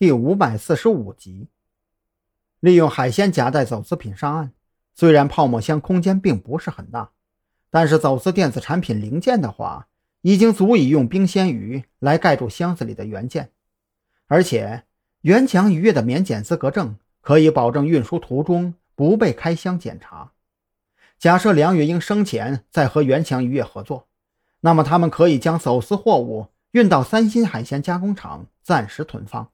第五百四十五集。利用海鲜夹带走私品上岸，虽然泡沫箱空间并不是很大，但是走私电子产品零件的话，已经足以用冰鲜鱼来盖住箱子里的原件。而且，原强渔业的免检资格证可以保证运输途中不被开箱检查。假设梁月英生前在和原强渔业合作，那么他们可以将走私货物运到三星海鲜加工厂暂时囤放，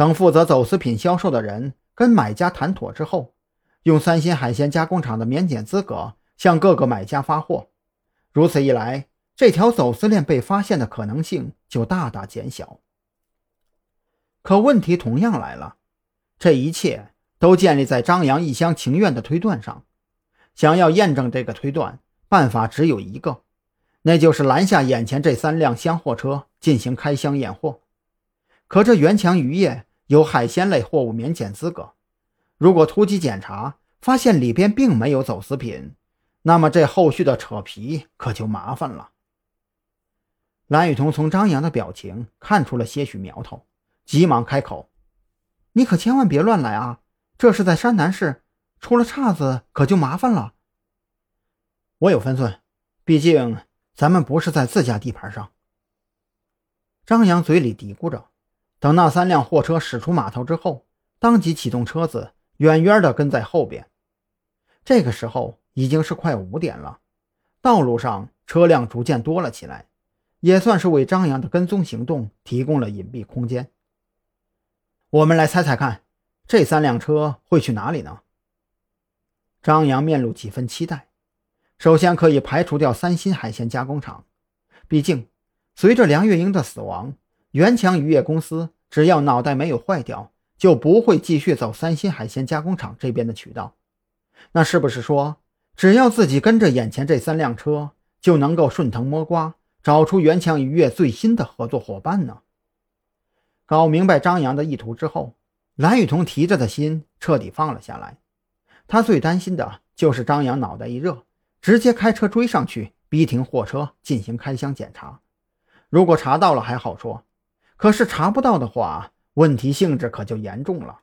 等负责走私品销售的人。跟买家谈妥之后，用三星海鲜加工厂的免检资格向各个买家发货。如此一来，这条走私链被发现的可能性就大大减小。可问题同样来了，这一切都建立在张扬一厢情愿的推断上。想要验证这个推断，办法只有一个，那就是拦下眼前这三辆箱货车进行开箱验货。可这袁强渔业。有海鲜类货物免检资格，如果突击检查发现里边并没有走私品，那么这后续的扯皮可就麻烦了。蓝雨桐从张扬的表情看出了些许苗头，急忙开口：“你可千万别乱来啊！这是在山南市，出了岔子可就麻烦了。”我有分寸，毕竟咱们不是在自家地盘上。张扬嘴里嘀咕着。等那三辆货车驶出码头之后，当即启动车子，远远的跟在后边。这个时候已经是快五点了，道路上车辆逐渐多了起来，也算是为张扬的跟踪行动提供了隐蔽空间。我们来猜猜看，这三辆车会去哪里呢？张扬面露几分期待。首先可以排除掉三星海鲜加工厂，毕竟随着梁月英的死亡。元强渔业公司只要脑袋没有坏掉，就不会继续走三星海鲜加工厂这边的渠道。那是不是说，只要自己跟着眼前这三辆车，就能够顺藤摸瓜，找出元强渔业最新的合作伙伴呢？搞明白张扬的意图之后，蓝雨桐提着的心彻底放了下来。他最担心的就是张扬脑袋一热，直接开车追上去，逼停货车进行开箱检查。如果查到了还好说。可是查不到的话，问题性质可就严重了。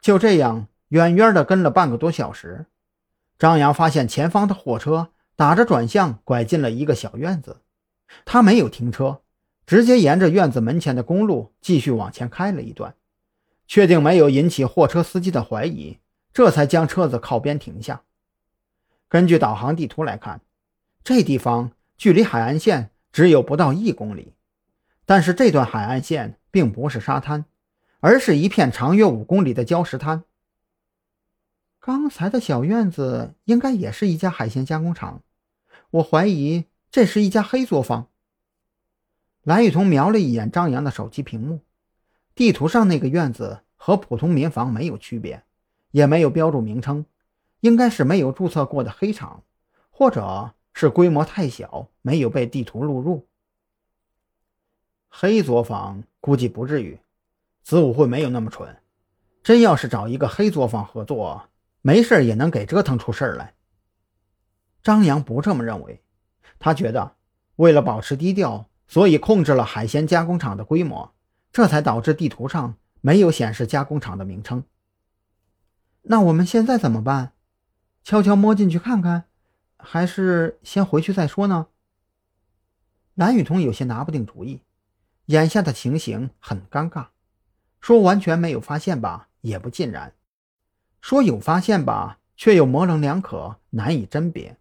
就这样，远远的跟了半个多小时，张扬发现前方的货车打着转向，拐进了一个小院子。他没有停车，直接沿着院子门前的公路继续往前开了一段，确定没有引起货车司机的怀疑，这才将车子靠边停下。根据导航地图来看，这地方距离海岸线只有不到一公里。但是这段海岸线并不是沙滩，而是一片长约五公里的礁石滩。刚才的小院子应该也是一家海鲜加工厂，我怀疑这是一家黑作坊。蓝雨桐瞄了一眼张扬的手机屏幕，地图上那个院子和普通民房没有区别，也没有标注名称，应该是没有注册过的黑厂，或者是规模太小，没有被地图录入。黑作坊估计不至于，子午会没有那么蠢。真要是找一个黑作坊合作，没事也能给折腾出事来。张扬不这么认为，他觉得为了保持低调，所以控制了海鲜加工厂的规模，这才导致地图上没有显示加工厂的名称。那我们现在怎么办？悄悄摸进去看看，还是先回去再说呢？蓝雨桐有些拿不定主意。眼下的情形很尴尬，说完全没有发现吧，也不尽然；说有发现吧，却又模棱两可，难以甄别。